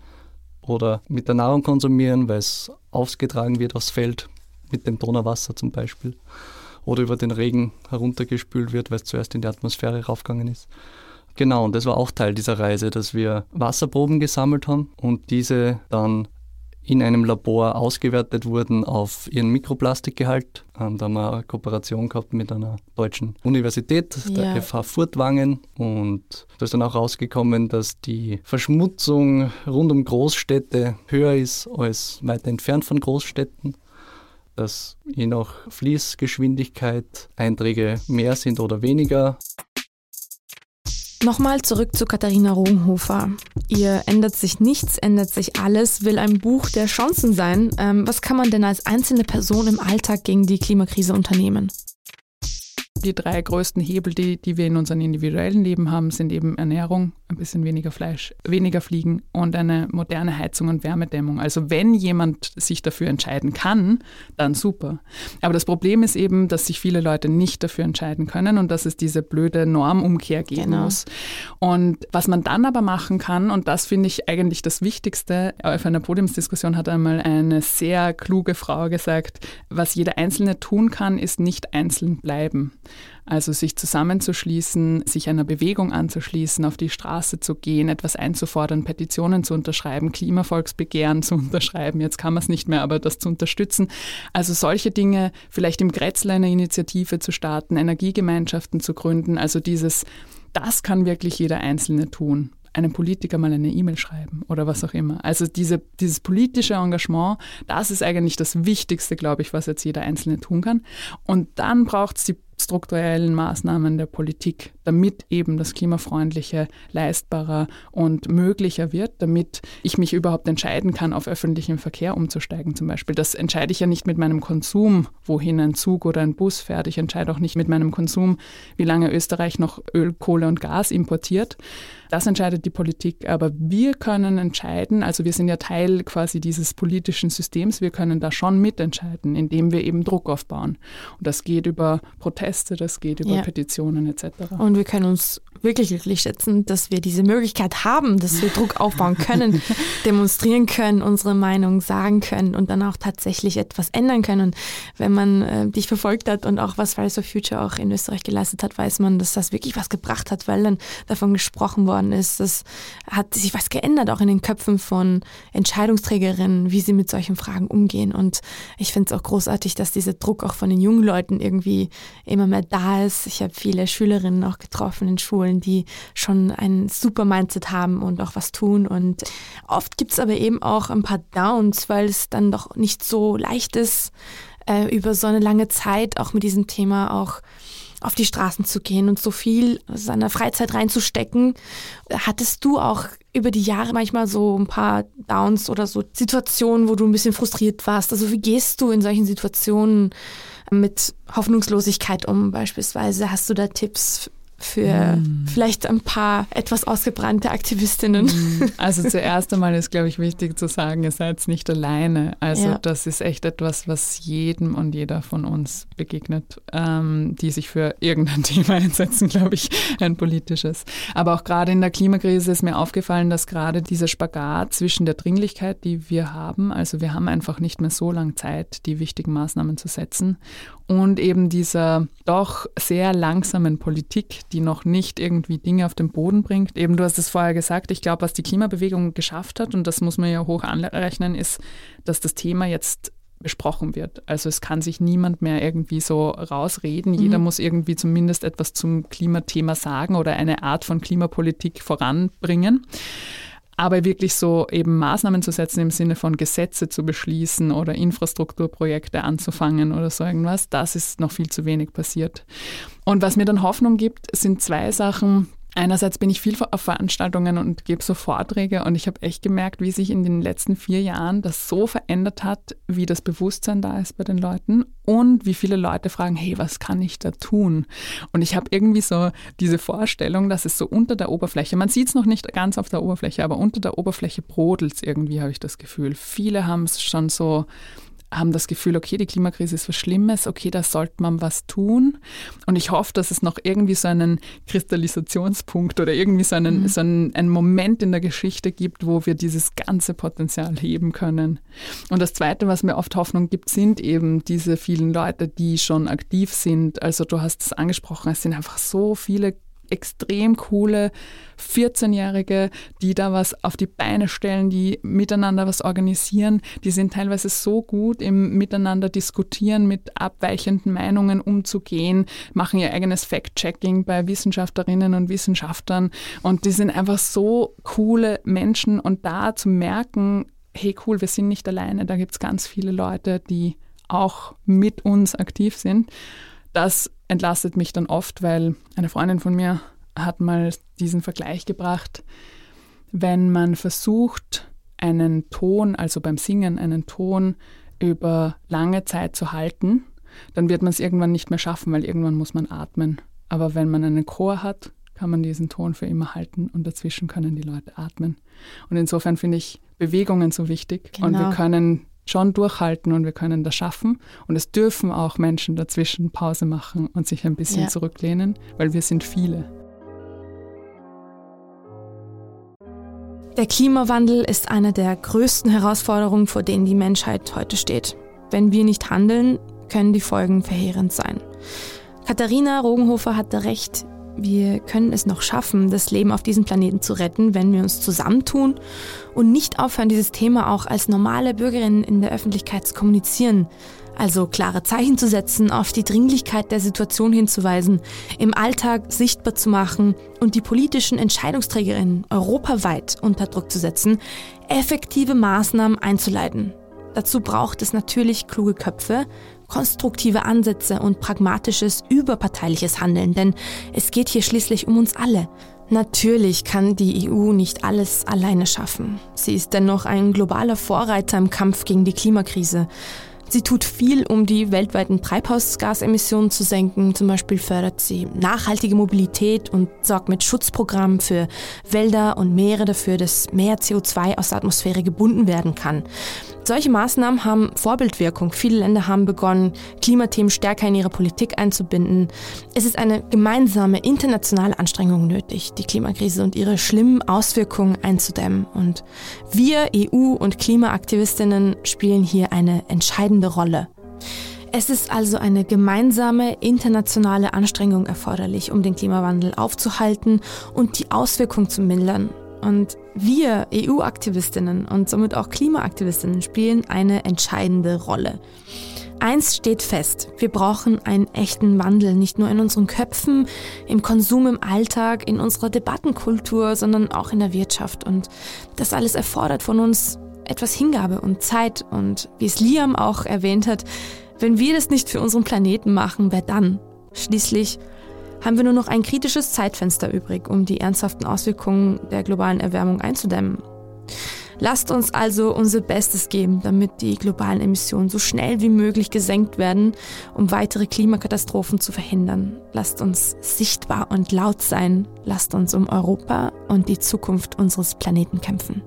oder mit der Nahrung konsumieren, weil es ausgetragen wird aufs Feld, mit dem Donauwasser zum Beispiel, oder über den Regen heruntergespült wird, weil es zuerst in die Atmosphäre raufgegangen ist. Genau, und das war auch Teil dieser Reise, dass wir Wasserproben gesammelt haben und diese dann in einem Labor ausgewertet wurden auf ihren Mikroplastikgehalt. Ähm, da haben wir eine Kooperation gehabt mit einer deutschen Universität, der ja. FH Furtwangen. Und da ist dann auch rausgekommen, dass die Verschmutzung rund um Großstädte höher ist als weiter entfernt von Großstädten. dass je nach Fließgeschwindigkeit Einträge mehr sind oder weniger. Nochmal zurück zu Katharina Rogenhofer. Ihr ändert sich nichts, ändert sich alles, will ein Buch der Chancen sein. Ähm, was kann man denn als einzelne Person im Alltag gegen die Klimakrise unternehmen? Die drei größten Hebel, die, die wir in unserem individuellen Leben haben, sind eben Ernährung, ein bisschen weniger Fleisch, weniger Fliegen und eine moderne Heizung und Wärmedämmung. Also wenn jemand sich dafür entscheiden kann, dann super. Aber das Problem ist eben, dass sich viele Leute nicht dafür entscheiden können und dass es diese blöde Normumkehr geben genau. muss. Und was man dann aber machen kann, und das finde ich eigentlich das Wichtigste, auf einer Podiumsdiskussion hat einmal eine sehr kluge Frau gesagt, was jeder Einzelne tun kann, ist nicht einzeln bleiben. Also sich zusammenzuschließen, sich einer Bewegung anzuschließen, auf die Straße zu gehen, etwas einzufordern, Petitionen zu unterschreiben, Klimavolksbegehren zu unterschreiben. Jetzt kann man es nicht mehr, aber das zu unterstützen. Also solche Dinge, vielleicht im Grätzler eine Initiative zu starten, Energiegemeinschaften zu gründen. Also dieses, das kann wirklich jeder Einzelne tun einem Politiker mal eine E-Mail schreiben oder was auch immer. Also diese, dieses politische Engagement, das ist eigentlich das Wichtigste, glaube ich, was jetzt jeder Einzelne tun kann. Und dann braucht es die strukturellen Maßnahmen der Politik, damit eben das Klimafreundliche leistbarer und möglicher wird, damit ich mich überhaupt entscheiden kann, auf öffentlichen Verkehr umzusteigen zum Beispiel. Das entscheide ich ja nicht mit meinem Konsum, wohin ein Zug oder ein Bus fährt. Ich entscheide auch nicht mit meinem Konsum, wie lange Österreich noch Öl, Kohle und Gas importiert. Das entscheidet die Politik. Aber wir können entscheiden, also wir sind ja Teil quasi dieses politischen Systems, wir können da schon mitentscheiden, indem wir eben Druck aufbauen. Und das geht über Proteste, das geht über ja. Petitionen etc. Und wir können uns wirklich glücklich schätzen, dass wir diese Möglichkeit haben, dass wir Druck aufbauen können, demonstrieren können, unsere Meinung sagen können und dann auch tatsächlich etwas ändern können. Und wenn man äh, dich verfolgt hat und auch was Fridays for Future auch in Österreich geleistet hat, weiß man, dass das wirklich was gebracht hat, weil dann davon gesprochen worden geworden ist. Das hat sich was geändert, auch in den Köpfen von Entscheidungsträgerinnen, wie sie mit solchen Fragen umgehen. Und ich finde es auch großartig, dass dieser Druck auch von den jungen Leuten irgendwie immer mehr da ist. Ich habe viele Schülerinnen auch getroffen in Schulen, die schon ein super Mindset haben und auch was tun. Und oft gibt es aber eben auch ein paar Downs, weil es dann doch nicht so leicht ist, äh, über so eine lange Zeit auch mit diesem Thema auch auf die Straßen zu gehen und so viel seiner Freizeit reinzustecken. Hattest du auch über die Jahre manchmal so ein paar Downs oder so Situationen, wo du ein bisschen frustriert warst? Also wie gehst du in solchen Situationen mit Hoffnungslosigkeit um beispielsweise? Hast du da Tipps für mm. vielleicht ein paar etwas ausgebrannte Aktivistinnen? Mm. Also zuerst einmal ist, glaube ich, wichtig zu sagen, ihr seid nicht alleine. Also ja. das ist echt etwas, was jedem und jeder von uns begegnet, ähm, die sich für irgendein Thema einsetzen, glaube ich, ein politisches. Aber auch gerade in der Klimakrise ist mir aufgefallen, dass gerade dieser Spagat zwischen der Dringlichkeit, die wir haben, also wir haben einfach nicht mehr so lange Zeit, die wichtigen Maßnahmen zu setzen, und eben dieser doch sehr langsamen Politik, die noch nicht irgendwie Dinge auf den Boden bringt. Eben, du hast es vorher gesagt, ich glaube, was die Klimabewegung geschafft hat, und das muss man ja hoch anrechnen, ist, dass das Thema jetzt besprochen wird. Also es kann sich niemand mehr irgendwie so rausreden. Jeder mhm. muss irgendwie zumindest etwas zum Klimathema sagen oder eine Art von Klimapolitik voranbringen. Aber wirklich so eben Maßnahmen zu setzen im Sinne von Gesetze zu beschließen oder Infrastrukturprojekte anzufangen oder so irgendwas, das ist noch viel zu wenig passiert. Und was mir dann Hoffnung gibt, sind zwei Sachen, Einerseits bin ich viel auf Veranstaltungen und gebe so Vorträge und ich habe echt gemerkt, wie sich in den letzten vier Jahren das so verändert hat, wie das Bewusstsein da ist bei den Leuten und wie viele Leute fragen, hey, was kann ich da tun? Und ich habe irgendwie so diese Vorstellung, dass es so unter der Oberfläche, man sieht es noch nicht ganz auf der Oberfläche, aber unter der Oberfläche brodelt es irgendwie, habe ich das Gefühl. Viele haben es schon so haben das Gefühl, okay, die Klimakrise ist was Schlimmes, okay, da sollte man was tun. Und ich hoffe, dass es noch irgendwie so einen Kristallisationspunkt oder irgendwie so einen, mhm. so einen, einen Moment in der Geschichte gibt, wo wir dieses ganze Potenzial heben können. Und das Zweite, was mir oft Hoffnung gibt, sind eben diese vielen Leute, die schon aktiv sind. Also du hast es angesprochen, es sind einfach so viele extrem coole 14-Jährige, die da was auf die Beine stellen, die miteinander was organisieren. Die sind teilweise so gut im Miteinander diskutieren, mit abweichenden Meinungen umzugehen, machen ihr eigenes Fact-Checking bei Wissenschaftlerinnen und Wissenschaftlern. Und die sind einfach so coole Menschen. Und da zu merken, hey cool, wir sind nicht alleine, da gibt es ganz viele Leute, die auch mit uns aktiv sind. Das entlastet mich dann oft, weil eine Freundin von mir hat mal diesen Vergleich gebracht, wenn man versucht, einen Ton, also beim Singen einen Ton über lange Zeit zu halten, dann wird man es irgendwann nicht mehr schaffen, weil irgendwann muss man atmen. Aber wenn man einen Chor hat, kann man diesen Ton für immer halten und dazwischen können die Leute atmen. Und insofern finde ich Bewegungen so wichtig genau. und wir genau. können schon durchhalten und wir können das schaffen. Und es dürfen auch Menschen dazwischen Pause machen und sich ein bisschen ja. zurücklehnen, weil wir sind viele. Der Klimawandel ist eine der größten Herausforderungen, vor denen die Menschheit heute steht. Wenn wir nicht handeln, können die Folgen verheerend sein. Katharina Rogenhofer hatte recht, wir können es noch schaffen, das Leben auf diesem Planeten zu retten, wenn wir uns zusammentun und nicht aufhören, dieses Thema auch als normale Bürgerinnen in der Öffentlichkeit zu kommunizieren. Also klare Zeichen zu setzen, auf die Dringlichkeit der Situation hinzuweisen, im Alltag sichtbar zu machen und die politischen Entscheidungsträgerinnen europaweit unter Druck zu setzen, effektive Maßnahmen einzuleiten. Dazu braucht es natürlich kluge Köpfe, konstruktive Ansätze und pragmatisches, überparteiliches Handeln, denn es geht hier schließlich um uns alle. Natürlich kann die EU nicht alles alleine schaffen. Sie ist dennoch ein globaler Vorreiter im Kampf gegen die Klimakrise. Sie tut viel, um die weltweiten Treibhausgasemissionen zu senken. Zum Beispiel fördert sie nachhaltige Mobilität und sorgt mit Schutzprogrammen für Wälder und Meere dafür, dass mehr CO2 aus der Atmosphäre gebunden werden kann. Solche Maßnahmen haben Vorbildwirkung. Viele Länder haben begonnen, Klimathemen stärker in ihre Politik einzubinden. Es ist eine gemeinsame internationale Anstrengung nötig, die Klimakrise und ihre schlimmen Auswirkungen einzudämmen. Und wir, EU und Klimaaktivistinnen, spielen hier eine entscheidende Rolle. Es ist also eine gemeinsame internationale Anstrengung erforderlich, um den Klimawandel aufzuhalten und die Auswirkungen zu mildern. Und wir EU-Aktivistinnen und somit auch Klimaaktivistinnen spielen eine entscheidende Rolle. Eins steht fest, wir brauchen einen echten Wandel, nicht nur in unseren Köpfen, im Konsum im Alltag, in unserer Debattenkultur, sondern auch in der Wirtschaft. Und das alles erfordert von uns etwas Hingabe und Zeit. Und wie es Liam auch erwähnt hat, wenn wir das nicht für unseren Planeten machen, wer dann? Schließlich haben wir nur noch ein kritisches Zeitfenster übrig, um die ernsthaften Auswirkungen der globalen Erwärmung einzudämmen. Lasst uns also unser Bestes geben, damit die globalen Emissionen so schnell wie möglich gesenkt werden, um weitere Klimakatastrophen zu verhindern. Lasst uns sichtbar und laut sein. Lasst uns um Europa und die Zukunft unseres Planeten kämpfen.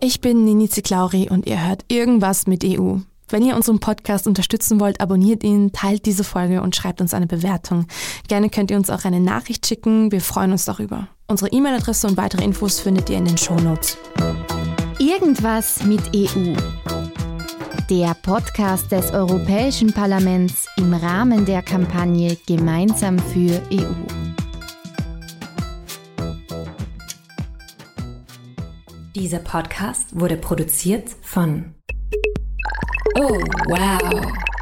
Ich bin Nini Ziklauri und ihr hört irgendwas mit EU. Wenn ihr unseren Podcast unterstützen wollt, abonniert ihn, teilt diese Folge und schreibt uns eine Bewertung. Gerne könnt ihr uns auch eine Nachricht schicken. Wir freuen uns darüber. Unsere E-Mail-Adresse und weitere Infos findet ihr in den Shownotes. Irgendwas mit EU. Der Podcast des Europäischen Parlaments im Rahmen der Kampagne Gemeinsam für EU. Dieser Podcast wurde produziert von Oh, wow.